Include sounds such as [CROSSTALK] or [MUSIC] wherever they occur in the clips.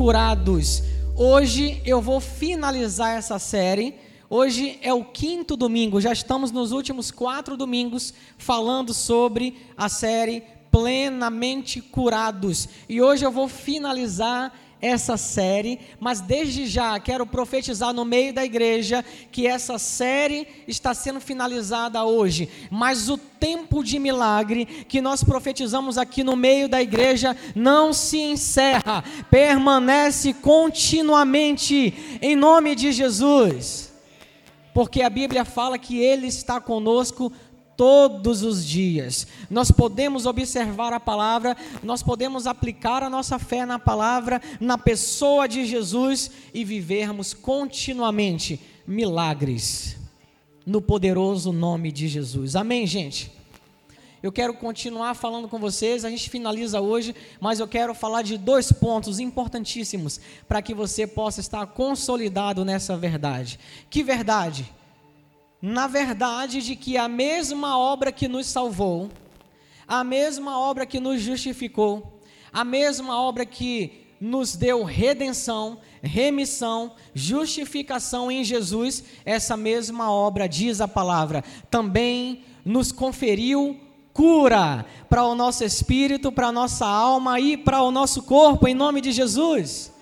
curados. Hoje eu vou finalizar essa série. Hoje é o quinto domingo, já estamos nos últimos quatro domingos falando sobre a série Plenamente Curados. E hoje eu vou finalizar essa série, mas desde já quero profetizar no meio da igreja que essa série está sendo finalizada hoje, mas o tempo de milagre que nós profetizamos aqui no meio da igreja não se encerra, permanece continuamente em nome de Jesus. Porque a Bíblia fala que ele está conosco todos os dias. Nós podemos observar a palavra, nós podemos aplicar a nossa fé na palavra, na pessoa de Jesus e vivermos continuamente milagres no poderoso nome de Jesus. Amém, gente? Eu quero continuar falando com vocês, a gente finaliza hoje, mas eu quero falar de dois pontos importantíssimos para que você possa estar consolidado nessa verdade. Que verdade? Na verdade de que a mesma obra que nos salvou, a mesma obra que nos justificou, a mesma obra que nos deu redenção, remissão, justificação em Jesus, essa mesma obra, diz a palavra, também nos conferiu cura para o nosso espírito, para a nossa alma e para o nosso corpo, em nome de Jesus.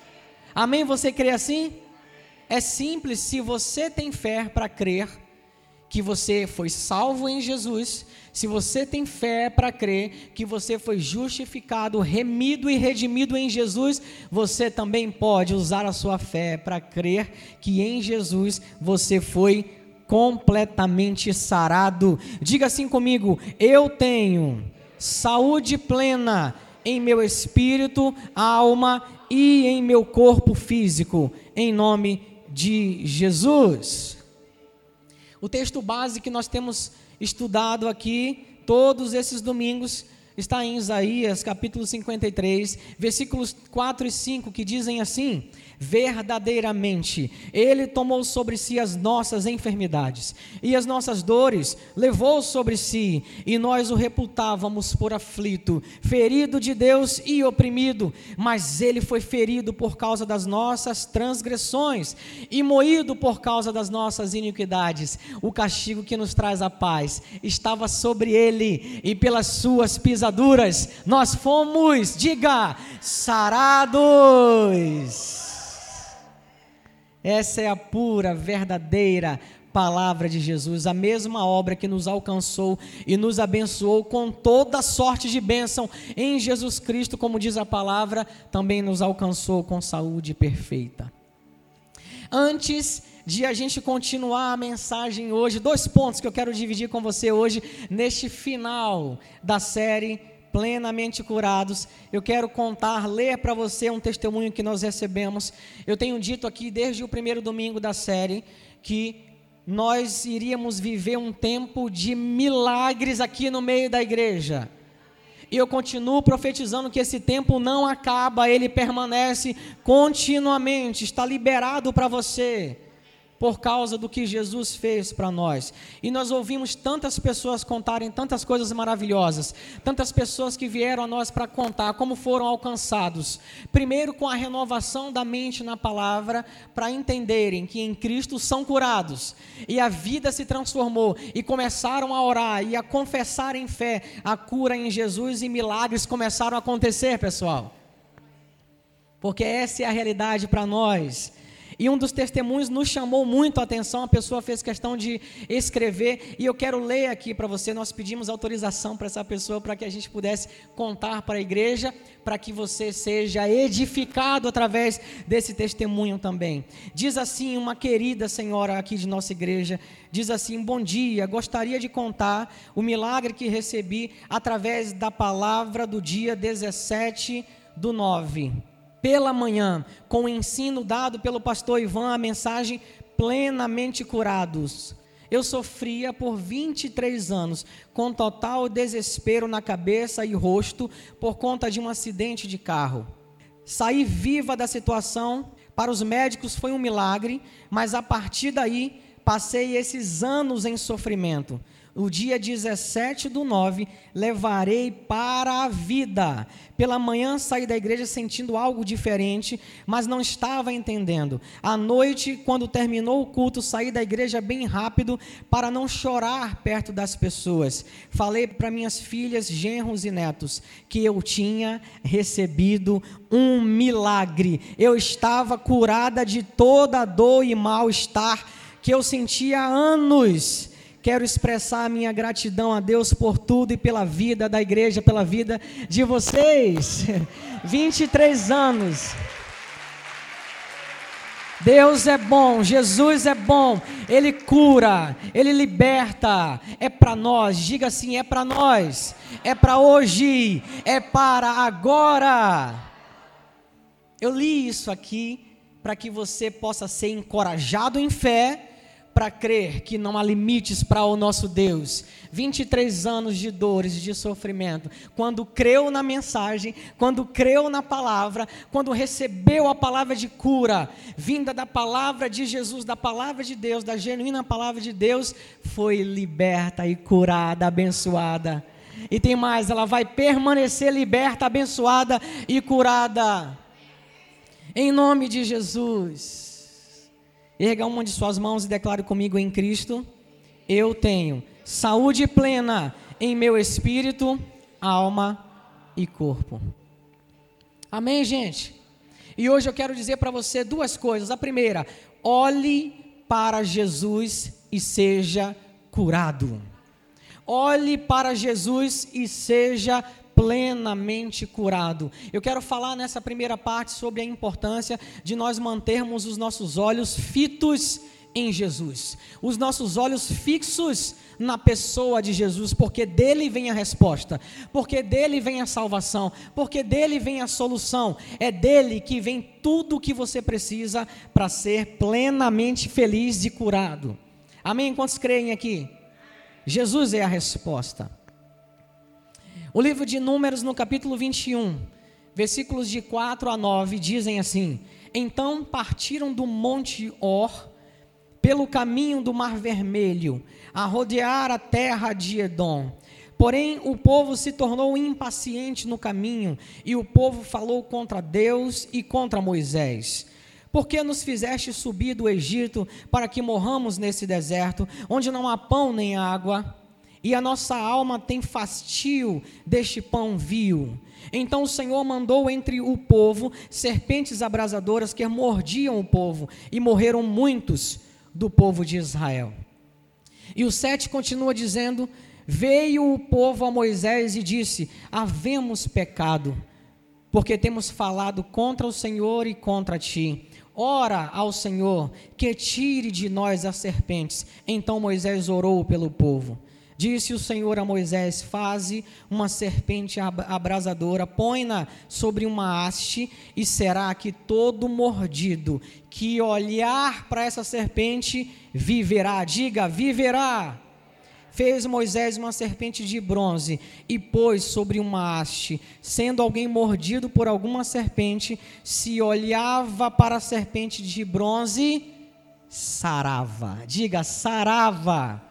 Amém? Você crê assim? É simples, se você tem fé para crer, que você foi salvo em Jesus, se você tem fé para crer que você foi justificado, remido e redimido em Jesus, você também pode usar a sua fé para crer que em Jesus você foi completamente sarado. Diga assim comigo: eu tenho saúde plena em meu espírito, alma e em meu corpo físico, em nome de Jesus. O texto base que nós temos estudado aqui todos esses domingos está em Isaías capítulo 53, versículos 4 e 5, que dizem assim: verdadeiramente. Ele tomou sobre si as nossas enfermidades e as nossas dores levou sobre si, e nós o reputávamos por aflito, ferido de Deus e oprimido, mas ele foi ferido por causa das nossas transgressões e moído por causa das nossas iniquidades. O castigo que nos traz a paz estava sobre ele, e pelas suas pisaduras nós fomos, diga, sarados. Essa é a pura, verdadeira palavra de Jesus, a mesma obra que nos alcançou e nos abençoou com toda sorte de bênção em Jesus Cristo, como diz a palavra, também nos alcançou com saúde perfeita. Antes de a gente continuar a mensagem hoje, dois pontos que eu quero dividir com você hoje, neste final da série plenamente curados. Eu quero contar, ler para você um testemunho que nós recebemos. Eu tenho dito aqui desde o primeiro domingo da série que nós iríamos viver um tempo de milagres aqui no meio da igreja. E eu continuo profetizando que esse tempo não acaba, ele permanece continuamente, está liberado para você por causa do que Jesus fez para nós. E nós ouvimos tantas pessoas contarem tantas coisas maravilhosas, tantas pessoas que vieram a nós para contar como foram alcançados. Primeiro, com a renovação da mente na palavra, para entenderem que em Cristo são curados. E a vida se transformou e começaram a orar e a confessar em fé a cura em Jesus e milagres começaram a acontecer, pessoal. Porque essa é a realidade para nós. E um dos testemunhos nos chamou muito a atenção, a pessoa fez questão de escrever, e eu quero ler aqui para você. Nós pedimos autorização para essa pessoa para que a gente pudesse contar para a igreja, para que você seja edificado através desse testemunho também. Diz assim uma querida senhora aqui de nossa igreja, diz assim: "Bom dia, gostaria de contar o milagre que recebi através da palavra do dia 17 do 9 pela manhã, com o ensino dado pelo pastor Ivan, a mensagem plenamente curados. Eu sofria por 23 anos, com total desespero na cabeça e rosto, por conta de um acidente de carro. Saí viva da situação, para os médicos foi um milagre, mas a partir daí passei esses anos em sofrimento o dia 17 do 9, levarei para a vida. Pela manhã saí da igreja sentindo algo diferente, mas não estava entendendo. À noite, quando terminou o culto, saí da igreja bem rápido para não chorar perto das pessoas. Falei para minhas filhas, genros e netos que eu tinha recebido um milagre. Eu estava curada de toda dor e mal-estar que eu sentia há anos Quero expressar a minha gratidão a Deus por tudo e pela vida da igreja, pela vida de vocês. [LAUGHS] 23 anos. Deus é bom, Jesus é bom, Ele cura, Ele liberta, é para nós, diga assim: é para nós, é para hoje, é para agora. Eu li isso aqui para que você possa ser encorajado em fé para crer que não há limites para o nosso Deus. 23 anos de dores, de sofrimento. Quando creu na mensagem, quando creu na palavra, quando recebeu a palavra de cura, vinda da palavra de Jesus, da palavra de Deus, da genuína palavra de Deus, foi liberta e curada, abençoada. E tem mais, ela vai permanecer liberta, abençoada e curada. Em nome de Jesus. Erga uma de suas mãos e declare comigo em Cristo: Eu tenho saúde plena em meu espírito, alma e corpo. Amém, gente? E hoje eu quero dizer para você duas coisas. A primeira, olhe para Jesus e seja curado. Olhe para Jesus e seja plenamente curado. Eu quero falar nessa primeira parte sobre a importância de nós mantermos os nossos olhos fitos em Jesus, os nossos olhos fixos na pessoa de Jesus, porque dele vem a resposta, porque dele vem a salvação, porque dele vem a solução, é dele que vem tudo o que você precisa para ser plenamente feliz e curado. Amém? Quantos creem aqui? Jesus é a resposta. O livro de Números, no capítulo 21, versículos de 4 a 9, dizem assim: Então partiram do monte Or, pelo caminho do Mar Vermelho, a rodear a terra de Edom. Porém, o povo se tornou impaciente no caminho, e o povo falou contra Deus e contra Moisés. Por que nos fizeste subir do Egito para que morramos nesse deserto, onde não há pão nem água? E a nossa alma tem fastio deste pão vil. Então o Senhor mandou entre o povo serpentes abrasadoras que mordiam o povo, e morreram muitos do povo de Israel. E o 7 continua dizendo: Veio o povo a Moisés e disse: Havemos pecado, porque temos falado contra o Senhor e contra ti. Ora ao Senhor que tire de nós as serpentes. Então Moisés orou pelo povo. Disse o Senhor a Moisés: Faze uma serpente abrasadora, põe-na sobre uma haste, e será que todo mordido que olhar para essa serpente viverá. Diga, viverá. Fez Moisés uma serpente de bronze e pôs sobre uma haste. Sendo alguém mordido por alguma serpente, se olhava para a serpente de bronze, sarava. Diga, sarava.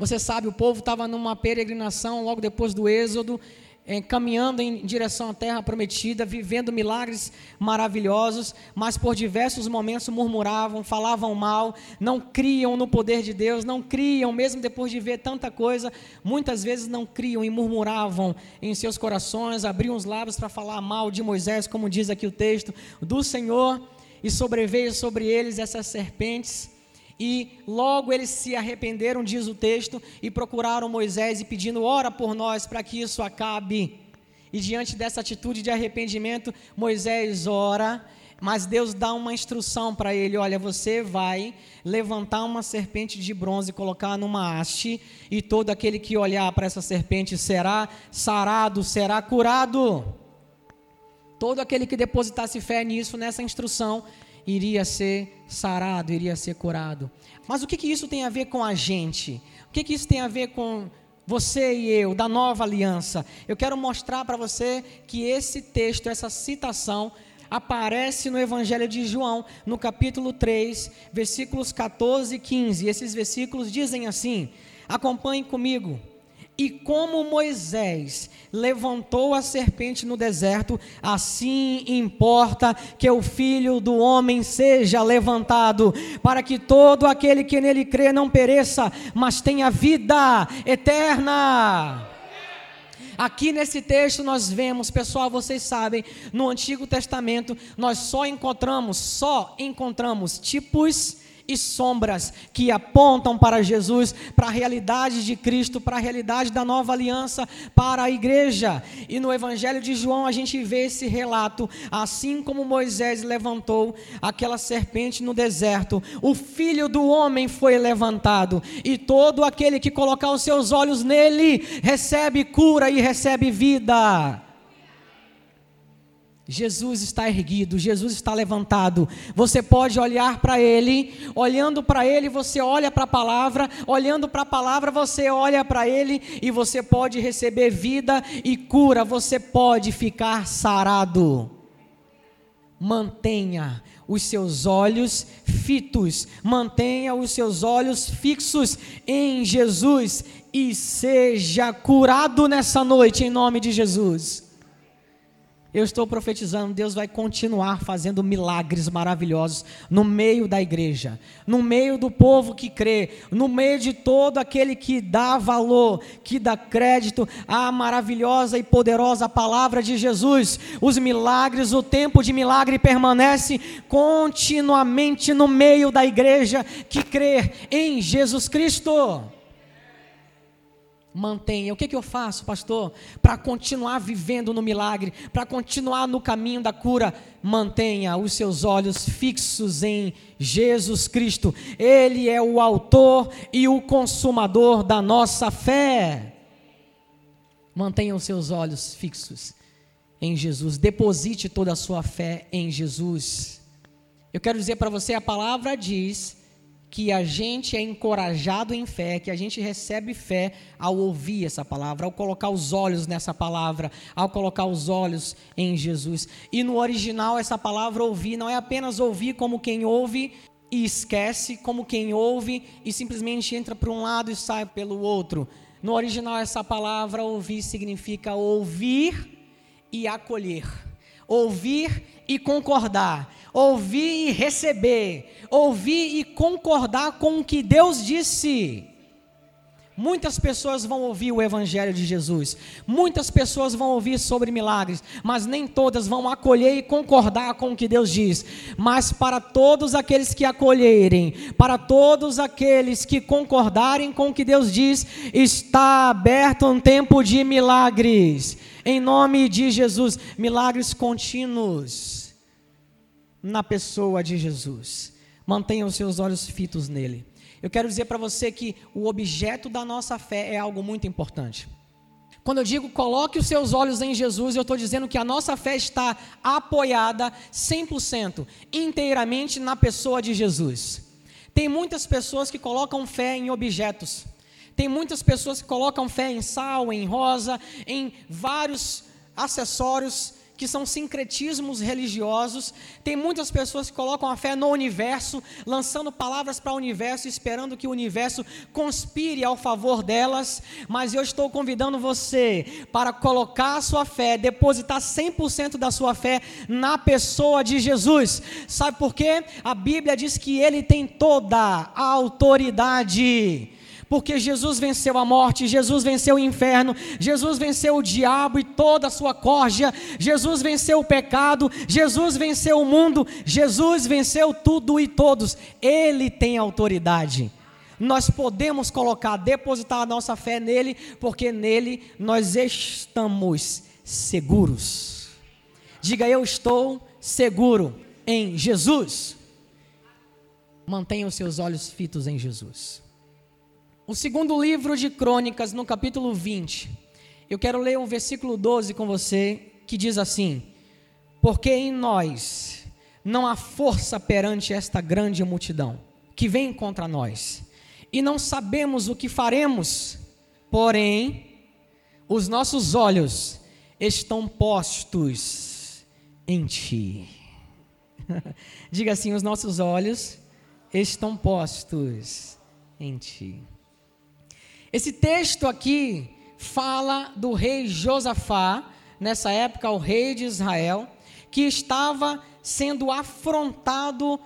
Você sabe, o povo estava numa peregrinação logo depois do Êxodo, eh, caminhando em direção à terra prometida, vivendo milagres maravilhosos, mas por diversos momentos murmuravam, falavam mal, não criam no poder de Deus, não criam, mesmo depois de ver tanta coisa, muitas vezes não criam e murmuravam em seus corações, abriam os lábios para falar mal de Moisés, como diz aqui o texto, do Senhor, e sobreveio sobre eles essas serpentes e logo eles se arrependeram, diz o texto, e procuraram Moisés e pedindo, ora por nós para que isso acabe. E diante dessa atitude de arrependimento, Moisés ora, mas Deus dá uma instrução para ele: olha, você vai levantar uma serpente de bronze colocar numa haste, e todo aquele que olhar para essa serpente será sarado, será curado. Todo aquele que depositasse fé nisso, nessa instrução, iria ser sarado, iria ser curado. Mas o que, que isso tem a ver com a gente? O que, que isso tem a ver com você e eu, da nova aliança? Eu quero mostrar para você que esse texto, essa citação, aparece no Evangelho de João, no capítulo 3, versículos 14 e 15. Esses versículos dizem assim: acompanhe comigo. E como Moisés levantou a serpente no deserto, assim importa que o filho do homem seja levantado, para que todo aquele que nele crê não pereça, mas tenha vida eterna. Aqui nesse texto nós vemos, pessoal, vocês sabem, no Antigo Testamento nós só encontramos, só encontramos tipos e sombras que apontam para Jesus, para a realidade de Cristo, para a realidade da nova aliança, para a igreja. E no Evangelho de João a gente vê esse relato, assim como Moisés levantou aquela serpente no deserto, o filho do homem foi levantado, e todo aquele que colocar os seus olhos nele recebe cura e recebe vida. Jesus está erguido, Jesus está levantado. Você pode olhar para Ele, olhando para Ele, você olha para a palavra, olhando para a palavra, você olha para Ele e você pode receber vida e cura, você pode ficar sarado. Mantenha os seus olhos fitos, mantenha os seus olhos fixos em Jesus e seja curado nessa noite, em nome de Jesus. Eu estou profetizando, Deus vai continuar fazendo milagres maravilhosos no meio da igreja, no meio do povo que crê, no meio de todo aquele que dá valor, que dá crédito à maravilhosa e poderosa palavra de Jesus. Os milagres, o tempo de milagre permanece continuamente no meio da igreja que crê em Jesus Cristo. Mantenha. O que, que eu faço, pastor? Para continuar vivendo no milagre, para continuar no caminho da cura, mantenha os seus olhos fixos em Jesus Cristo. Ele é o autor e o consumador da nossa fé. Mantenha os seus olhos fixos em Jesus. Deposite toda a sua fé em Jesus. Eu quero dizer para você: a palavra diz que a gente é encorajado em fé, que a gente recebe fé ao ouvir essa palavra, ao colocar os olhos nessa palavra, ao colocar os olhos em Jesus. E no original, essa palavra ouvir não é apenas ouvir como quem ouve e esquece, como quem ouve e simplesmente entra para um lado e sai pelo outro. No original, essa palavra ouvir significa ouvir e acolher. Ouvir e concordar ouvir e receber, ouvir e concordar com o que Deus disse. Muitas pessoas vão ouvir o Evangelho de Jesus, muitas pessoas vão ouvir sobre milagres, mas nem todas vão acolher e concordar com o que Deus diz. Mas para todos aqueles que acolherem, para todos aqueles que concordarem com o que Deus diz, está aberto um tempo de milagres, em nome de Jesus milagres contínuos na pessoa de Jesus. Mantenha os seus olhos fitos nele. Eu quero dizer para você que o objeto da nossa fé é algo muito importante. Quando eu digo coloque os seus olhos em Jesus, eu estou dizendo que a nossa fé está apoiada 100%, inteiramente na pessoa de Jesus. Tem muitas pessoas que colocam fé em objetos. Tem muitas pessoas que colocam fé em sal, em rosa, em vários acessórios que são sincretismos religiosos. Tem muitas pessoas que colocam a fé no universo, lançando palavras para o universo, esperando que o universo conspire ao favor delas. Mas eu estou convidando você para colocar a sua fé, depositar 100% da sua fé na pessoa de Jesus. Sabe por quê? A Bíblia diz que ele tem toda a autoridade porque Jesus venceu a morte, Jesus venceu o inferno, Jesus venceu o diabo e toda a sua corja, Jesus venceu o pecado, Jesus venceu o mundo, Jesus venceu tudo e todos, Ele tem autoridade. Nós podemos colocar, depositar a nossa fé nele, porque nele nós estamos seguros. Diga eu estou seguro em Jesus. Mantenha os seus olhos fitos em Jesus. O segundo livro de Crônicas, no capítulo 20, eu quero ler o versículo 12 com você, que diz assim: Porque em nós não há força perante esta grande multidão que vem contra nós, e não sabemos o que faremos, porém, os nossos olhos estão postos em Ti. [LAUGHS] Diga assim: os nossos olhos estão postos em ti. Esse texto aqui fala do rei Josafá, nessa época o rei de Israel, que estava sendo afrontado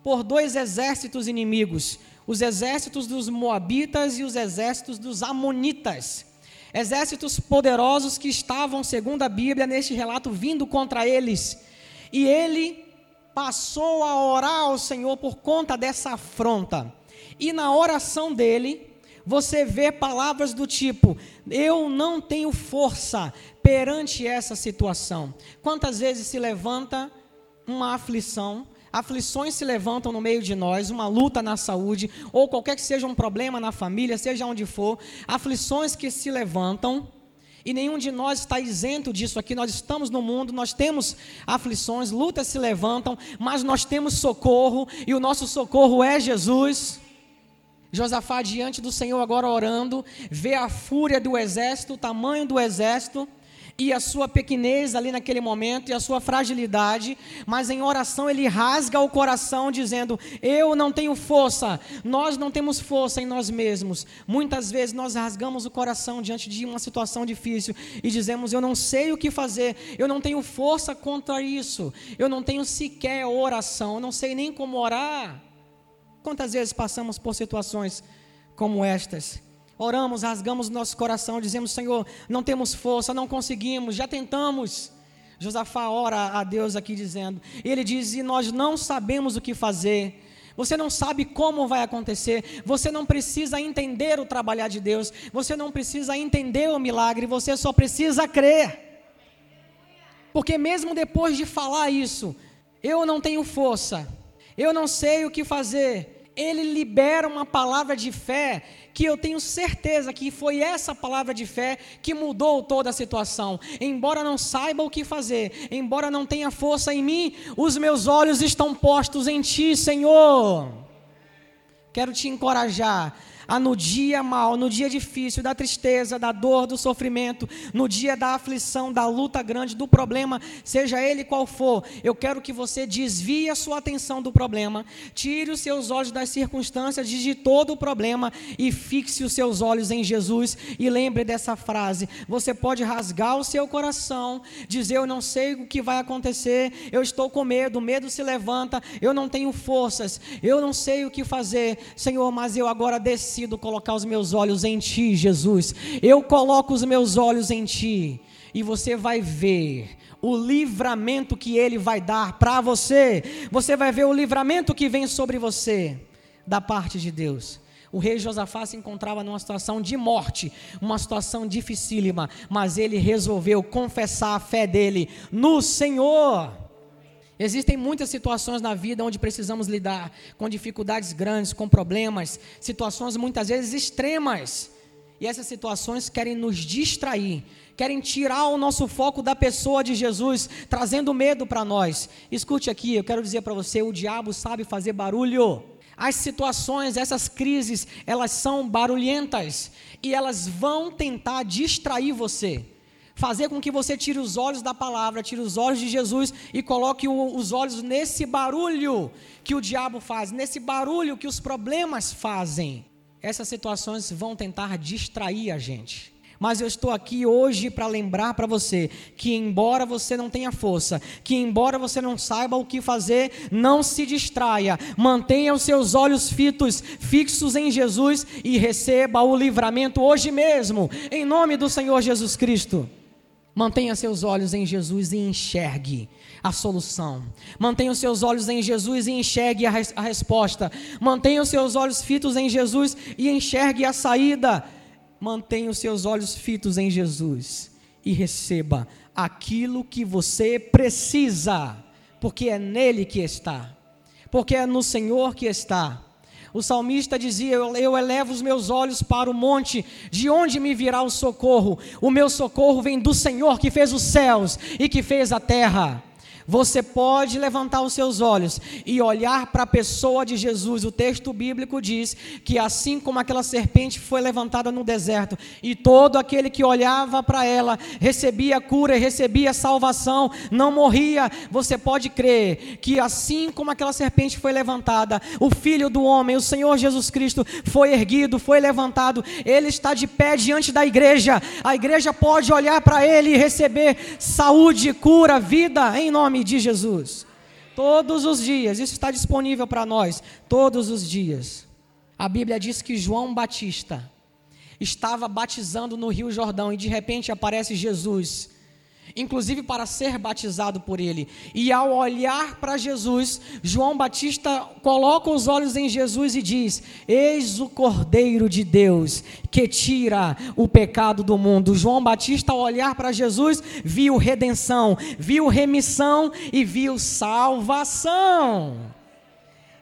por dois exércitos inimigos, os exércitos dos moabitas e os exércitos dos amonitas. Exércitos poderosos que estavam, segundo a Bíblia, neste relato, vindo contra eles. E ele passou a orar ao Senhor por conta dessa afronta. E na oração dele, você vê palavras do tipo: Eu não tenho força perante essa situação. Quantas vezes se levanta uma aflição, aflições se levantam no meio de nós, uma luta na saúde, ou qualquer que seja um problema na família, seja onde for, aflições que se levantam, e nenhum de nós está isento disso aqui. Nós estamos no mundo, nós temos aflições, lutas se levantam, mas nós temos socorro, e o nosso socorro é Jesus. Josafá diante do Senhor agora orando, vê a fúria do exército, o tamanho do exército e a sua pequenez ali naquele momento e a sua fragilidade, mas em oração ele rasga o coração dizendo: "Eu não tenho força, nós não temos força em nós mesmos". Muitas vezes nós rasgamos o coração diante de uma situação difícil e dizemos: "Eu não sei o que fazer, eu não tenho força contra isso, eu não tenho sequer oração, eu não sei nem como orar". Quantas vezes passamos por situações como estas? Oramos, rasgamos nosso coração, dizemos: Senhor, não temos força, não conseguimos, já tentamos. Josafá ora a Deus aqui dizendo, ele diz: E nós não sabemos o que fazer. Você não sabe como vai acontecer, você não precisa entender o trabalhar de Deus, você não precisa entender o milagre, você só precisa crer. Porque mesmo depois de falar isso, eu não tenho força, eu não sei o que fazer, ele libera uma palavra de fé que eu tenho certeza que foi essa palavra de fé que mudou toda a situação. Embora não saiba o que fazer, embora não tenha força em mim, os meus olhos estão postos em Ti, Senhor. Quero te encorajar a no dia mal, no dia difícil, da tristeza, da dor, do sofrimento, no dia da aflição, da luta grande, do problema, seja ele qual for, eu quero que você desvie a sua atenção do problema, tire os seus olhos das circunstâncias de todo o problema e fixe os seus olhos em Jesus e lembre dessa frase. Você pode rasgar o seu coração, dizer eu não sei o que vai acontecer, eu estou com medo, o medo se levanta, eu não tenho forças, eu não sei o que fazer, Senhor, mas eu agora desci decido colocar os meus olhos em Ti, Jesus. Eu coloco os meus olhos em Ti. E você vai ver o livramento que Ele vai dar para você. Você vai ver o livramento que vem sobre você, da parte de Deus. O rei Josafá se encontrava numa situação de morte, uma situação dificílima, mas ele resolveu confessar a fé dele no Senhor. Existem muitas situações na vida onde precisamos lidar com dificuldades grandes, com problemas, situações muitas vezes extremas. E essas situações querem nos distrair, querem tirar o nosso foco da pessoa de Jesus, trazendo medo para nós. Escute aqui, eu quero dizer para você: o diabo sabe fazer barulho. As situações, essas crises, elas são barulhentas e elas vão tentar distrair você fazer com que você tire os olhos da palavra, tire os olhos de Jesus e coloque o, os olhos nesse barulho que o diabo faz, nesse barulho que os problemas fazem. Essas situações vão tentar distrair a gente. Mas eu estou aqui hoje para lembrar para você que, embora você não tenha força, que, embora você não saiba o que fazer, não se distraia, mantenha os seus olhos fitos, fixos em Jesus e receba o livramento hoje mesmo, em nome do Senhor Jesus Cristo. Mantenha seus olhos em Jesus e enxergue a solução. Mantenha os seus olhos em Jesus e enxergue a, res a resposta. Mantenha os seus olhos fitos em Jesus e enxergue a saída. Mantenha os seus olhos fitos em Jesus e receba aquilo que você precisa, porque é nele que está, porque é no Senhor que está. O salmista dizia: Eu elevo os meus olhos para o monte, de onde me virá o socorro? O meu socorro vem do Senhor que fez os céus e que fez a terra. Você pode levantar os seus olhos e olhar para a pessoa de Jesus. O texto bíblico diz que assim como aquela serpente foi levantada no deserto e todo aquele que olhava para ela recebia cura recebia salvação, não morria. Você pode crer que assim como aquela serpente foi levantada, o Filho do homem, o Senhor Jesus Cristo, foi erguido, foi levantado. Ele está de pé diante da igreja. A igreja pode olhar para ele e receber saúde, cura, vida em nome nome de Jesus. Todos os dias, isso está disponível para nós, todos os dias. A Bíblia diz que João Batista estava batizando no Rio Jordão e de repente aparece Jesus inclusive para ser batizado por ele. E ao olhar para Jesus, João Batista coloca os olhos em Jesus e diz: Eis o Cordeiro de Deus que tira o pecado do mundo. João Batista, ao olhar para Jesus, viu redenção, viu remissão e viu salvação.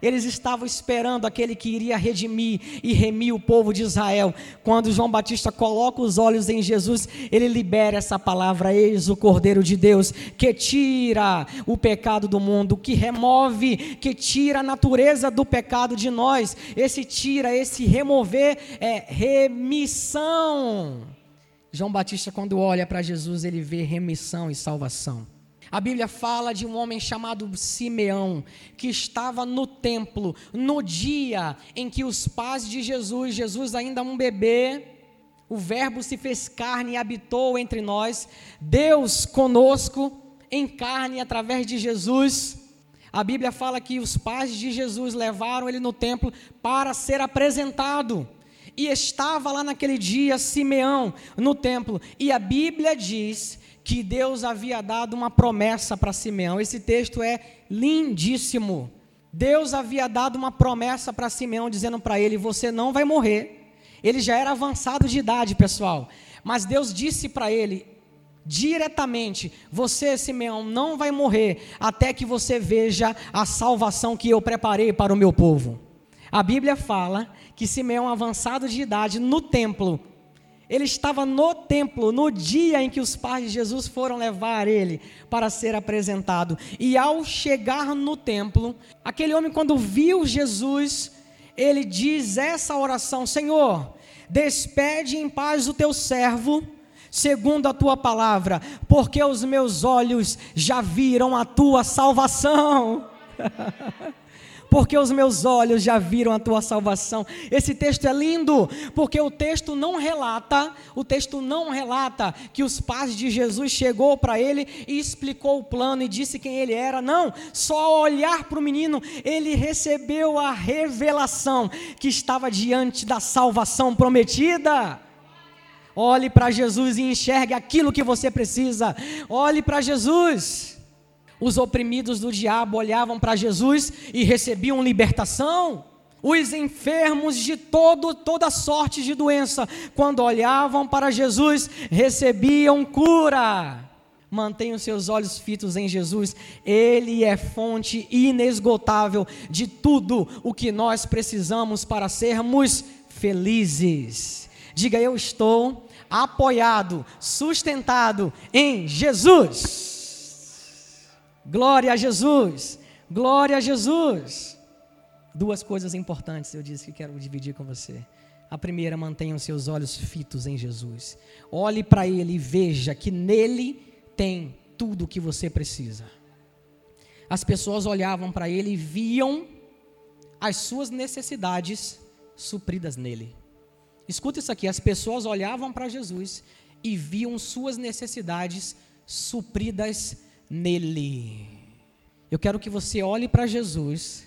Eles estavam esperando aquele que iria redimir e remir o povo de Israel. Quando João Batista coloca os olhos em Jesus, ele libera essa palavra: Eis o Cordeiro de Deus, que tira o pecado do mundo, que remove, que tira a natureza do pecado de nós. Esse tira, esse remover é remissão. João Batista, quando olha para Jesus, ele vê remissão e salvação. A Bíblia fala de um homem chamado Simeão, que estava no templo no dia em que os pais de Jesus, Jesus ainda um bebê, o Verbo se fez carne e habitou entre nós, Deus conosco em carne através de Jesus. A Bíblia fala que os pais de Jesus levaram ele no templo para ser apresentado. E estava lá naquele dia Simeão no templo. E a Bíblia diz que Deus havia dado uma promessa para Simeão. Esse texto é lindíssimo. Deus havia dado uma promessa para Simeão, dizendo para ele: Você não vai morrer. Ele já era avançado de idade, pessoal. Mas Deus disse para ele diretamente: Você, Simeão, não vai morrer até que você veja a salvação que eu preparei para o meu povo. A Bíblia fala que Simeão, avançado de idade, no templo, ele estava no templo no dia em que os pais de Jesus foram levar ele para ser apresentado. E ao chegar no templo, aquele homem, quando viu Jesus, ele diz essa oração: Senhor, despede em paz o teu servo, segundo a tua palavra, porque os meus olhos já viram a tua salvação. [LAUGHS] porque os meus olhos já viram a tua salvação. Esse texto é lindo, porque o texto não relata, o texto não relata que os pais de Jesus chegou para ele e explicou o plano e disse quem ele era. Não, só olhar para o menino, ele recebeu a revelação que estava diante da salvação prometida. Olhe para Jesus e enxergue aquilo que você precisa. Olhe para Jesus. Os oprimidos do diabo olhavam para Jesus e recebiam libertação. Os enfermos de todo, toda sorte de doença, quando olhavam para Jesus, recebiam cura. Mantenham seus olhos fitos em Jesus, Ele é fonte inesgotável de tudo o que nós precisamos para sermos felizes. Diga, eu estou apoiado, sustentado em Jesus. Glória a Jesus! Glória a Jesus! Duas coisas importantes eu disse que quero dividir com você. A primeira, mantenha os seus olhos fitos em Jesus. Olhe para Ele e veja que nele tem tudo o que você precisa. As pessoas olhavam para Ele e viam as suas necessidades supridas nele. Escuta isso aqui: as pessoas olhavam para Jesus e viam suas necessidades supridas nele. Eu quero que você olhe para Jesus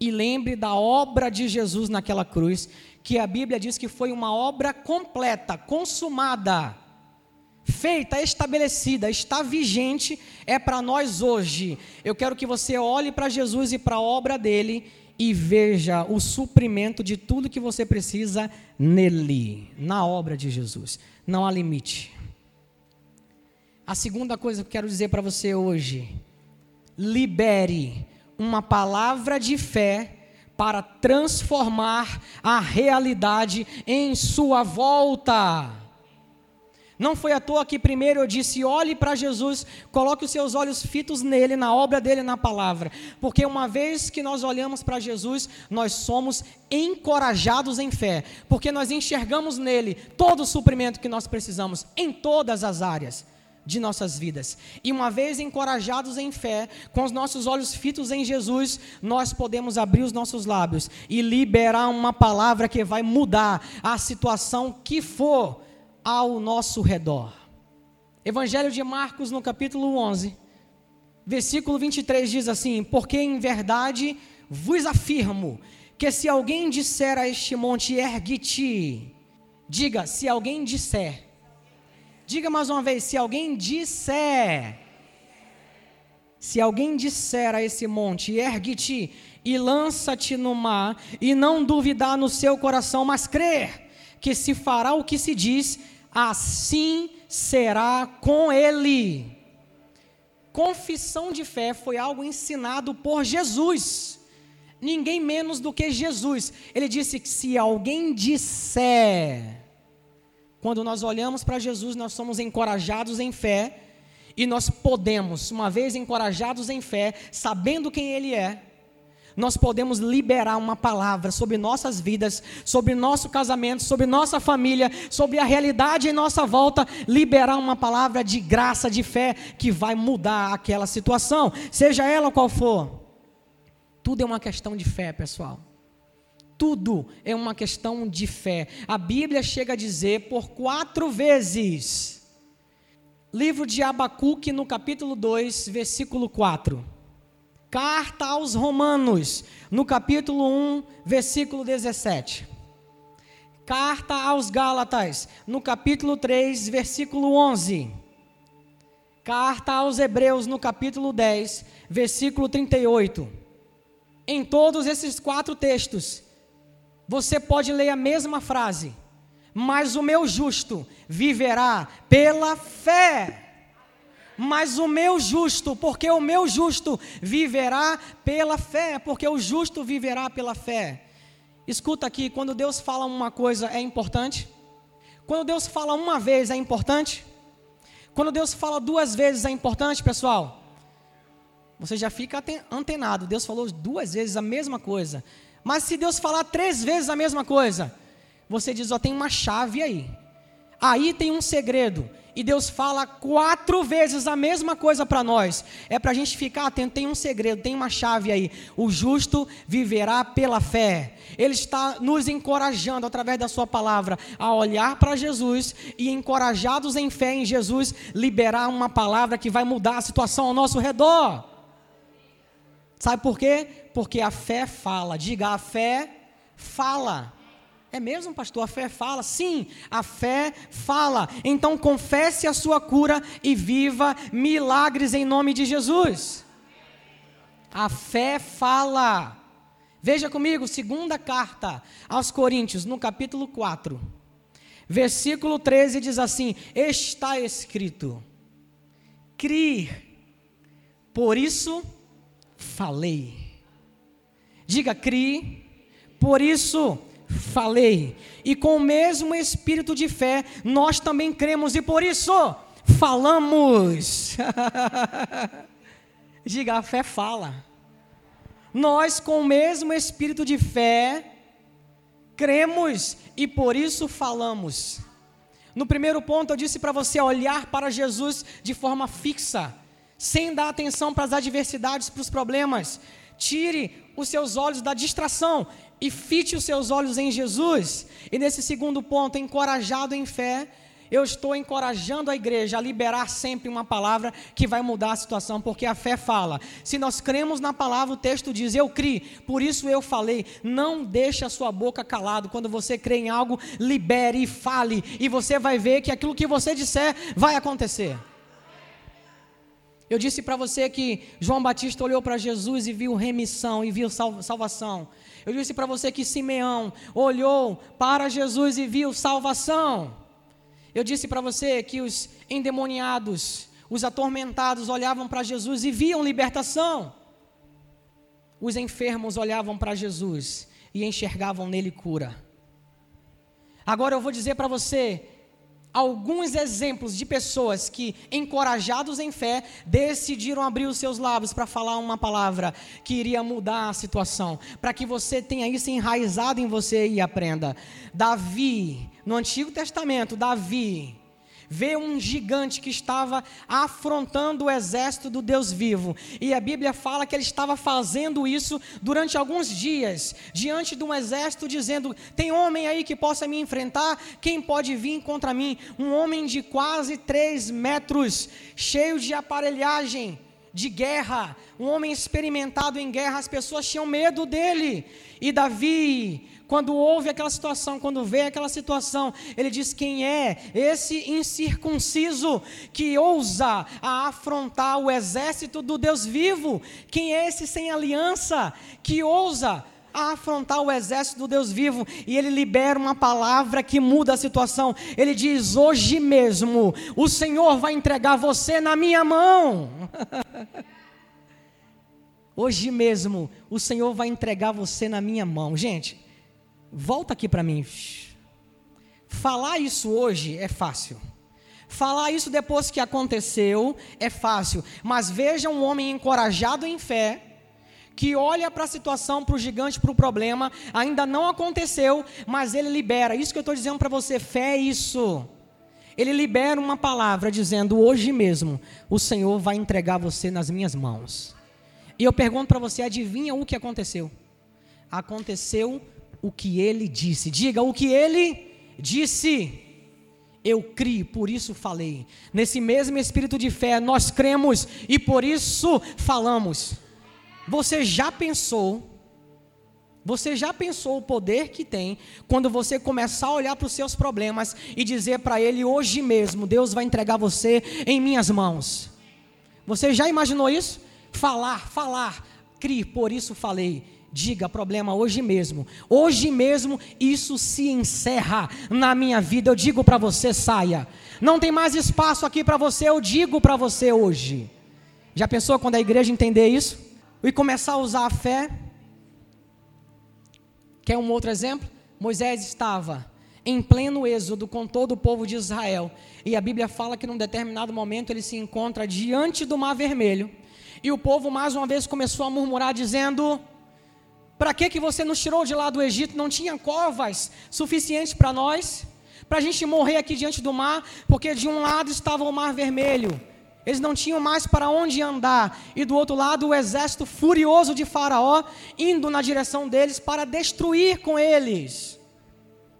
e lembre da obra de Jesus naquela cruz, que a Bíblia diz que foi uma obra completa, consumada, feita, estabelecida, está vigente, é para nós hoje. Eu quero que você olhe para Jesus e para a obra dele e veja o suprimento de tudo que você precisa nele, na obra de Jesus. Não há limite. A segunda coisa que eu quero dizer para você hoje: libere uma palavra de fé para transformar a realidade em sua volta. Não foi à toa que primeiro eu disse: olhe para Jesus, coloque os seus olhos fitos nele, na obra dele, na palavra. Porque uma vez que nós olhamos para Jesus, nós somos encorajados em fé, porque nós enxergamos nele todo o suprimento que nós precisamos em todas as áreas de nossas vidas. E uma vez encorajados em fé, com os nossos olhos fitos em Jesus, nós podemos abrir os nossos lábios e liberar uma palavra que vai mudar a situação que for ao nosso redor. Evangelho de Marcos, no capítulo 11, versículo 23 diz assim: Porque em verdade vos afirmo que se alguém disser a este monte, ergue-te, diga, se alguém disser, Diga mais uma vez: se alguém disser, se alguém disser a esse monte, ergue-te e lança-te no mar, e não duvidar no seu coração, mas crer que se fará o que se diz, assim será com ele. Confissão de fé foi algo ensinado por Jesus, ninguém menos do que Jesus. Ele disse que se alguém disser, quando nós olhamos para Jesus, nós somos encorajados em fé e nós podemos, uma vez encorajados em fé, sabendo quem Ele é, nós podemos liberar uma palavra sobre nossas vidas, sobre nosso casamento, sobre nossa família, sobre a realidade em nossa volta, liberar uma palavra de graça, de fé, que vai mudar aquela situação, seja ela qual for. Tudo é uma questão de fé, pessoal. Tudo é uma questão de fé. A Bíblia chega a dizer por quatro vezes. Livro de Abacuque, no capítulo 2, versículo 4. Carta aos Romanos, no capítulo 1, versículo 17. Carta aos Gálatas, no capítulo 3, versículo 11. Carta aos Hebreus, no capítulo 10, versículo 38. Em todos esses quatro textos, você pode ler a mesma frase, mas o meu justo viverá pela fé. Mas o meu justo, porque o meu justo viverá pela fé, porque o justo viverá pela fé. Escuta aqui, quando Deus fala uma coisa é importante? Quando Deus fala uma vez é importante? Quando Deus fala duas vezes é importante, pessoal? Você já fica antenado. Deus falou duas vezes a mesma coisa. Mas se Deus falar três vezes a mesma coisa, você diz: ó, tem uma chave aí. Aí tem um segredo. E Deus fala quatro vezes a mesma coisa para nós. É para a gente ficar atento. Tem um segredo, tem uma chave aí. O justo viverá pela fé. Ele está nos encorajando através da Sua palavra a olhar para Jesus e, encorajados em fé em Jesus, liberar uma palavra que vai mudar a situação ao nosso redor. Sabe por quê? Porque a fé fala. Diga, a fé fala. É mesmo, pastor? A fé fala? Sim, a fé fala. Então confesse a sua cura e viva milagres em nome de Jesus. A fé fala. Veja comigo, segunda carta aos Coríntios, no capítulo 4, versículo 13 diz assim: Está escrito: Crie, por isso falei. Diga, crie, por isso falei. E com o mesmo espírito de fé, nós também cremos e por isso falamos. [LAUGHS] Diga, a fé fala. Nós, com o mesmo espírito de fé, cremos e por isso falamos. No primeiro ponto, eu disse para você olhar para Jesus de forma fixa sem dar atenção para as adversidades, para os problemas. Tire os seus olhos da distração e fite os seus olhos em Jesus. E nesse segundo ponto, encorajado em fé, eu estou encorajando a igreja a liberar sempre uma palavra que vai mudar a situação, porque a fé fala. Se nós cremos na palavra, o texto diz: Eu criei, por isso eu falei. Não deixe a sua boca calado. Quando você crê em algo, libere e fale, e você vai ver que aquilo que você disser vai acontecer. Eu disse para você que João Batista olhou para Jesus e viu remissão e viu salvação. Eu disse para você que Simeão olhou para Jesus e viu salvação. Eu disse para você que os endemoniados, os atormentados olhavam para Jesus e viam libertação. Os enfermos olhavam para Jesus e enxergavam nele cura. Agora eu vou dizer para você alguns exemplos de pessoas que, encorajados em fé, decidiram abrir os seus lábios para falar uma palavra que iria mudar a situação, para que você tenha isso enraizado em você e aprenda. Davi, no Antigo Testamento, Davi, vê um gigante que estava afrontando o exército do Deus vivo. E a Bíblia fala que ele estava fazendo isso durante alguns dias, diante de um exército, dizendo: Tem homem aí que possa me enfrentar? Quem pode vir contra mim? Um homem de quase três metros, cheio de aparelhagem de guerra, um homem experimentado em guerra, as pessoas tinham medo dele. E Davi, quando houve aquela situação, quando vê aquela situação, ele diz: Quem é esse incircunciso que ousa a afrontar o exército do Deus vivo? Quem é esse sem aliança que ousa a afrontar o exército do Deus vivo? E ele libera uma palavra que muda a situação. Ele diz: Hoje mesmo o Senhor vai entregar você na minha mão. [LAUGHS] Hoje mesmo o Senhor vai entregar você na minha mão. Gente, volta aqui para mim. Falar isso hoje é fácil. Falar isso depois que aconteceu é fácil. Mas veja um homem encorajado em fé, que olha para a situação, para o gigante, para o problema, ainda não aconteceu, mas ele libera. Isso que eu estou dizendo para você, fé é isso. Ele libera uma palavra dizendo: Hoje mesmo o Senhor vai entregar você nas minhas mãos. E eu pergunto para você: adivinha o que aconteceu? Aconteceu o que ele disse. Diga o que ele disse. Eu criei, por isso falei. Nesse mesmo espírito de fé, nós cremos e por isso falamos. Você já pensou? Você já pensou o poder que tem quando você começar a olhar para os seus problemas e dizer para ele hoje mesmo, Deus vai entregar você em minhas mãos? Você já imaginou isso? Falar, falar, crie, por isso falei. Diga problema hoje mesmo. Hoje mesmo isso se encerra na minha vida. Eu digo para você, saia. Não tem mais espaço aqui para você. Eu digo para você hoje. Já pensou quando a igreja entender isso e começar a usar a fé? Quer um outro exemplo? Moisés estava em pleno êxodo com todo o povo de Israel. E a Bíblia fala que num determinado momento ele se encontra diante do Mar Vermelho. E o povo mais uma vez começou a murmurar, dizendo: para que, que você nos tirou de lá do Egito? Não tinha covas suficientes para nós? Para a gente morrer aqui diante do mar? Porque de um lado estava o mar vermelho. Eles não tinham mais para onde andar. E do outro lado, o exército furioso de Faraó indo na direção deles para destruir com eles.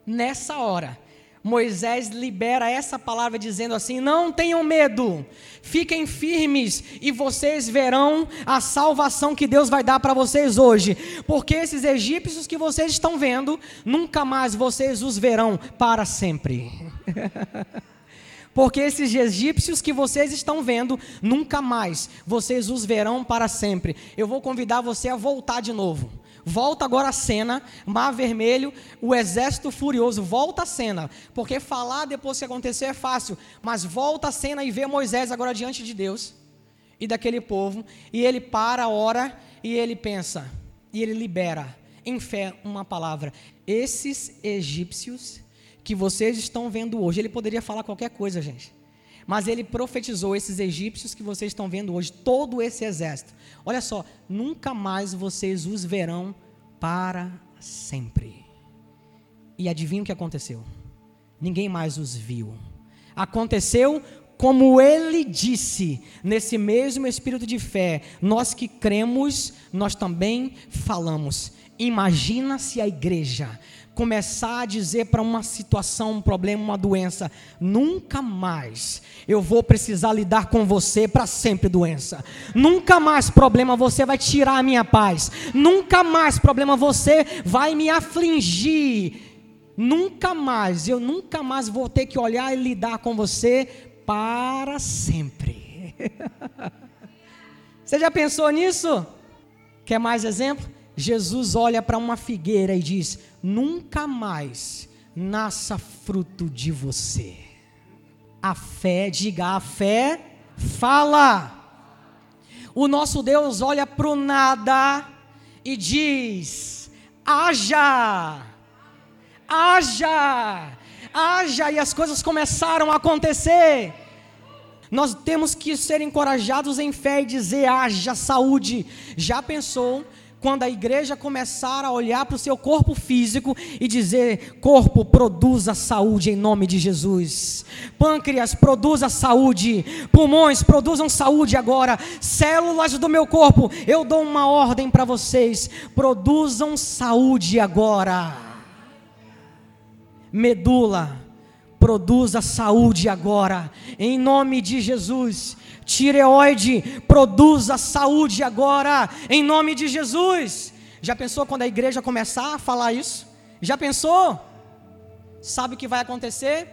Nessa hora, Moisés libera essa palavra dizendo assim: Não tenham medo, fiquem firmes e vocês verão a salvação que Deus vai dar para vocês hoje, porque esses egípcios que vocês estão vendo, nunca mais vocês os verão para sempre. [LAUGHS] porque esses egípcios que vocês estão vendo, nunca mais vocês os verão para sempre. Eu vou convidar você a voltar de novo. Volta agora a cena, Mar Vermelho, o exército furioso, volta a cena, porque falar depois que acontecer é fácil, mas volta a cena e vê Moisés agora diante de Deus e daquele povo, e ele para, ora e ele pensa, e ele libera em fé uma palavra: esses egípcios que vocês estão vendo hoje, ele poderia falar qualquer coisa, gente. Mas ele profetizou esses egípcios que vocês estão vendo hoje, todo esse exército. Olha só, nunca mais vocês os verão para sempre. E adivinha o que aconteceu? Ninguém mais os viu. Aconteceu como ele disse, nesse mesmo espírito de fé, nós que cremos, nós também falamos. Imagina se a igreja começar a dizer para uma situação, um problema, uma doença, nunca mais eu vou precisar lidar com você para sempre, doença. Nunca mais problema você vai tirar a minha paz. Nunca mais problema você vai me afligir. Nunca mais, eu nunca mais vou ter que olhar e lidar com você para sempre. [LAUGHS] você já pensou nisso? Quer mais exemplo? Jesus olha para uma figueira e diz: Nunca mais nasça fruto de você. A fé, diga, a fé fala. O nosso Deus olha para o nada e diz: haja, haja. haja e as coisas começaram a acontecer. Nós temos que ser encorajados em fé e dizer: haja saúde. Já pensou quando a igreja começar a olhar para o seu corpo físico e dizer: corpo, produza saúde em nome de Jesus. Pâncreas, produza saúde. Pulmões, produzam saúde agora. Células do meu corpo, eu dou uma ordem para vocês: produzam saúde agora. Medula, produza saúde agora, em nome de Jesus. Tireoide, produza saúde agora, em nome de Jesus. Já pensou quando a igreja começar a falar isso? Já pensou? Sabe o que vai acontecer?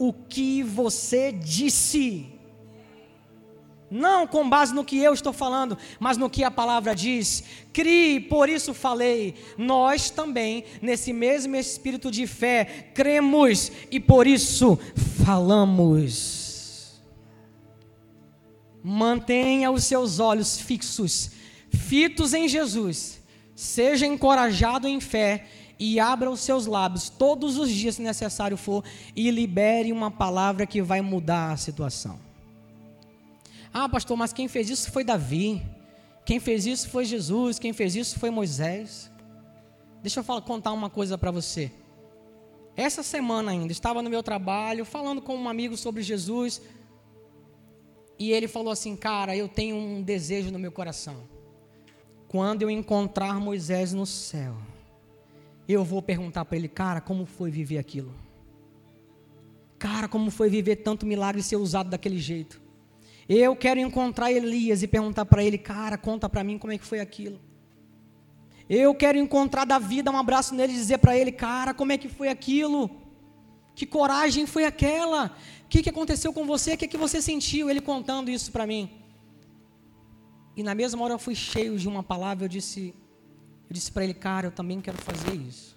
O que você disse. Não com base no que eu estou falando, mas no que a palavra diz. Crie, por isso falei. Nós também, nesse mesmo espírito de fé, cremos e por isso falamos. Mantenha os seus olhos fixos, fitos em Jesus. Seja encorajado em fé e abra os seus lábios todos os dias, se necessário for, e libere uma palavra que vai mudar a situação. Ah, pastor, mas quem fez isso foi Davi. Quem fez isso foi Jesus. Quem fez isso foi Moisés. Deixa eu falar, contar uma coisa para você. Essa semana ainda, estava no meu trabalho, falando com um amigo sobre Jesus. E ele falou assim: Cara, eu tenho um desejo no meu coração. Quando eu encontrar Moisés no céu, eu vou perguntar para ele: Cara, como foi viver aquilo? Cara, como foi viver tanto milagre e ser usado daquele jeito? Eu quero encontrar Elias e perguntar para ele, cara, conta para mim como é que foi aquilo. Eu quero encontrar Davi, dar um abraço nele e dizer para ele, cara, como é que foi aquilo? Que coragem foi aquela? O que, que aconteceu com você? O que, que você sentiu? Ele contando isso para mim. E na mesma hora eu fui cheio de uma palavra, eu disse, eu disse para ele, cara, eu também quero fazer isso.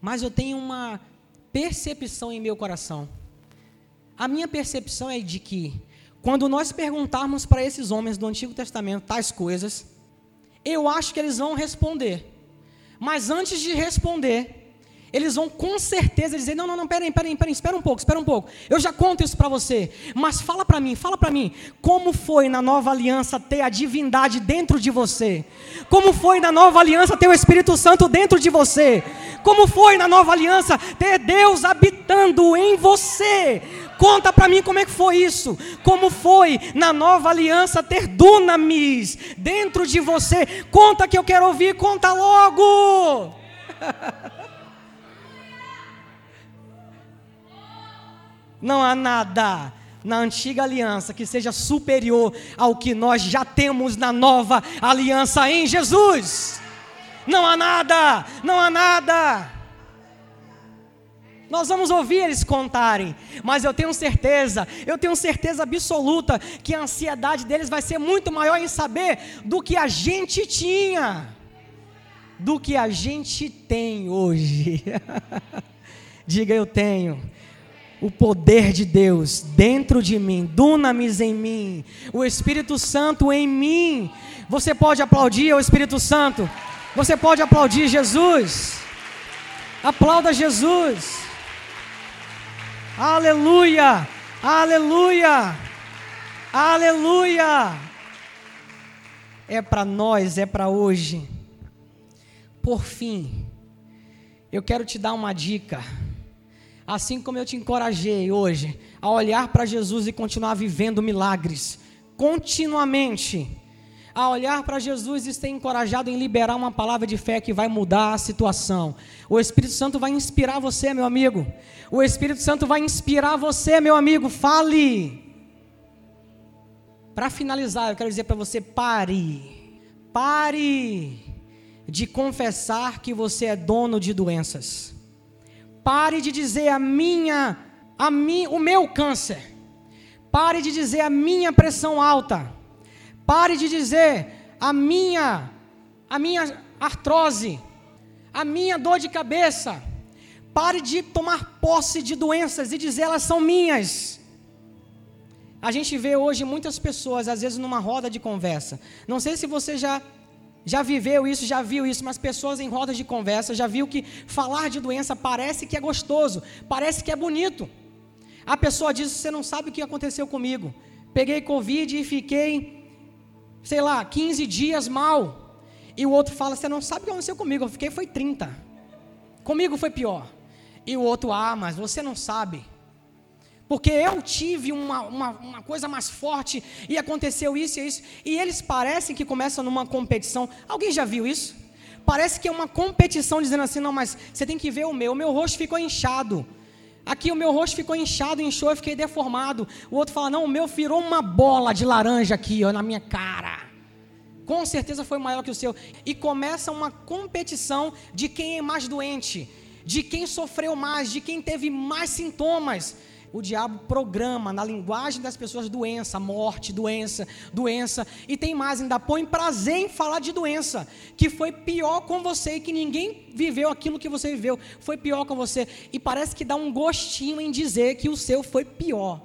Mas eu tenho uma percepção em meu coração. A minha percepção é de que quando nós perguntarmos para esses homens do Antigo Testamento tais coisas, eu acho que eles vão responder. Mas antes de responder, eles vão com certeza dizer: Não, não, não, peraí, peraí, peraí, espera um pouco, espera um pouco. Eu já conto isso para você. Mas fala para mim, fala para mim, como foi na nova aliança ter a divindade dentro de você? Como foi na nova aliança ter o Espírito Santo dentro de você? Como foi na nova aliança ter Deus habitando em você? Conta para mim como é que foi isso. Como foi na nova aliança ter dunamis dentro de você. Conta que eu quero ouvir, conta logo. [LAUGHS] Não há nada na antiga aliança que seja superior ao que nós já temos na nova aliança em Jesus. Não há nada, não há nada. Nós vamos ouvir eles contarem, mas eu tenho certeza, eu tenho certeza absoluta que a ansiedade deles vai ser muito maior em saber do que a gente tinha, do que a gente tem hoje. [LAUGHS] Diga eu tenho o poder de Deus dentro de mim, dunamis em mim, o Espírito Santo em mim. Você pode aplaudir o Espírito Santo, você pode aplaudir Jesus. Aplauda Jesus. Aleluia! Aleluia! Aleluia! É para nós, é para hoje. Por fim, eu quero te dar uma dica. Assim como eu te encorajei hoje a olhar para Jesus e continuar vivendo milagres continuamente a olhar para Jesus e ser encorajado em liberar uma palavra de fé que vai mudar a situação. O Espírito Santo vai inspirar você, meu amigo. O Espírito Santo vai inspirar você, meu amigo. Fale. Para finalizar, eu quero dizer para você: pare. Pare de confessar que você é dono de doenças. Pare de dizer a minha, a mim, o meu câncer. Pare de dizer a minha pressão alta. Pare de dizer a minha, a minha artrose, a minha dor de cabeça. Pare de tomar posse de doenças e dizer elas são minhas. A gente vê hoje muitas pessoas, às vezes numa roda de conversa. Não sei se você já já viveu isso, já viu isso, mas pessoas em rodas de conversa já viu que falar de doença parece que é gostoso, parece que é bonito. A pessoa diz: Você não sabe o que aconteceu comigo. Peguei Covid e fiquei, sei lá, 15 dias mal. E o outro fala: Você não sabe o que aconteceu comigo. Eu fiquei, foi 30. Comigo foi pior. E o outro: Ah, mas você não sabe. Porque eu tive uma, uma, uma, coisa mais forte e aconteceu isso e isso. E eles parecem que começam numa competição. Alguém já viu isso? Parece que é uma competição dizendo assim: não, mas você tem que ver o meu. O meu rosto ficou inchado. Aqui o meu rosto ficou inchado, inchou, eu fiquei deformado. O outro fala: não, o meu virou uma bola de laranja aqui, ó, na minha cara. Com certeza foi maior que o seu. E começa uma competição de quem é mais doente, de quem sofreu mais, de quem teve mais sintomas o diabo programa na linguagem das pessoas doença, morte, doença, doença, e tem mais, ainda põe prazer em falar de doença, que foi pior com você e que ninguém viveu aquilo que você viveu, foi pior com você, e parece que dá um gostinho em dizer que o seu foi pior.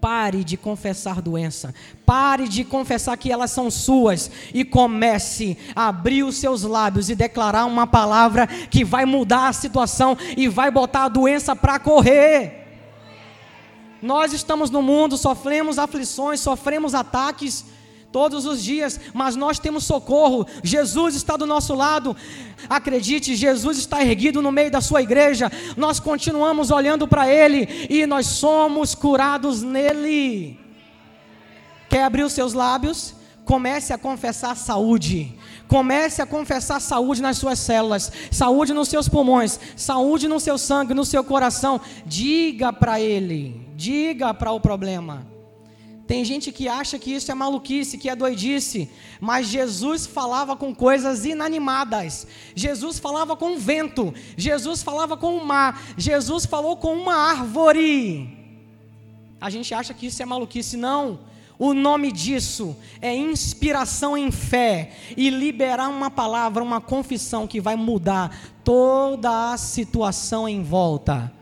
Pare de confessar doença, pare de confessar que elas são suas e comece a abrir os seus lábios e declarar uma palavra que vai mudar a situação e vai botar a doença para correr. Nós estamos no mundo, sofremos aflições, sofremos ataques todos os dias, mas nós temos socorro. Jesus está do nosso lado. Acredite, Jesus está erguido no meio da sua igreja. Nós continuamos olhando para Ele e nós somos curados nele. Quer abrir os seus lábios? Comece a confessar saúde. Comece a confessar saúde nas suas células, saúde nos seus pulmões, saúde no seu sangue, no seu coração. Diga para ele, diga para o problema. Tem gente que acha que isso é maluquice, que é doidice, mas Jesus falava com coisas inanimadas. Jesus falava com o vento, Jesus falava com o mar, Jesus falou com uma árvore. A gente acha que isso é maluquice, não. O nome disso é inspiração em fé e liberar uma palavra, uma confissão que vai mudar toda a situação em volta.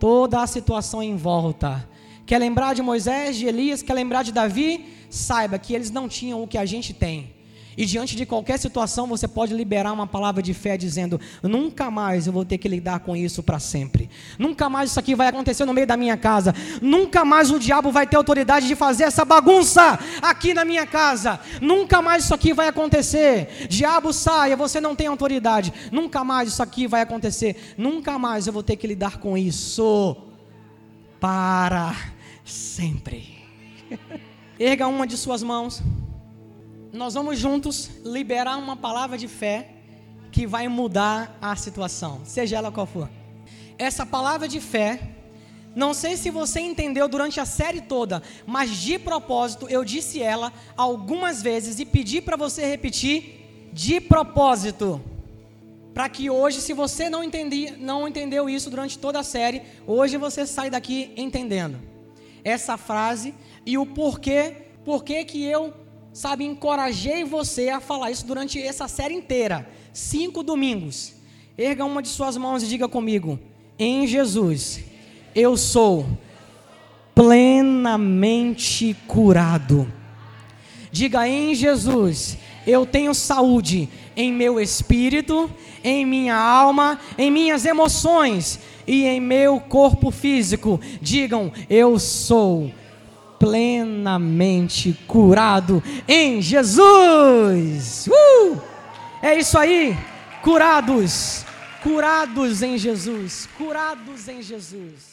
Toda a situação em volta. Quer lembrar de Moisés, de Elias, quer lembrar de Davi? Saiba que eles não tinham o que a gente tem. E diante de qualquer situação, você pode liberar uma palavra de fé dizendo: nunca mais eu vou ter que lidar com isso para sempre. Nunca mais isso aqui vai acontecer no meio da minha casa. Nunca mais o diabo vai ter autoridade de fazer essa bagunça aqui na minha casa. Nunca mais isso aqui vai acontecer. Diabo saia, você não tem autoridade. Nunca mais isso aqui vai acontecer. Nunca mais eu vou ter que lidar com isso para sempre. [LAUGHS] Erga uma de suas mãos nós vamos juntos liberar uma palavra de fé que vai mudar a situação, seja ela qual for. Essa palavra de fé, não sei se você entendeu durante a série toda, mas de propósito eu disse ela algumas vezes e pedi para você repetir de propósito. Para que hoje, se você não, entendi, não entendeu isso durante toda a série, hoje você sai daqui entendendo essa frase e o porquê, porquê que eu sabe, encorajei você a falar isso durante essa série inteira. Cinco domingos. Erga uma de suas mãos e diga comigo: Em Jesus, eu sou plenamente curado. Diga em Jesus, eu tenho saúde em meu espírito, em minha alma, em minhas emoções e em meu corpo físico. Digam, eu sou plenamente curado em Jesus. Uh! É isso aí, curados, curados em Jesus, curados em Jesus.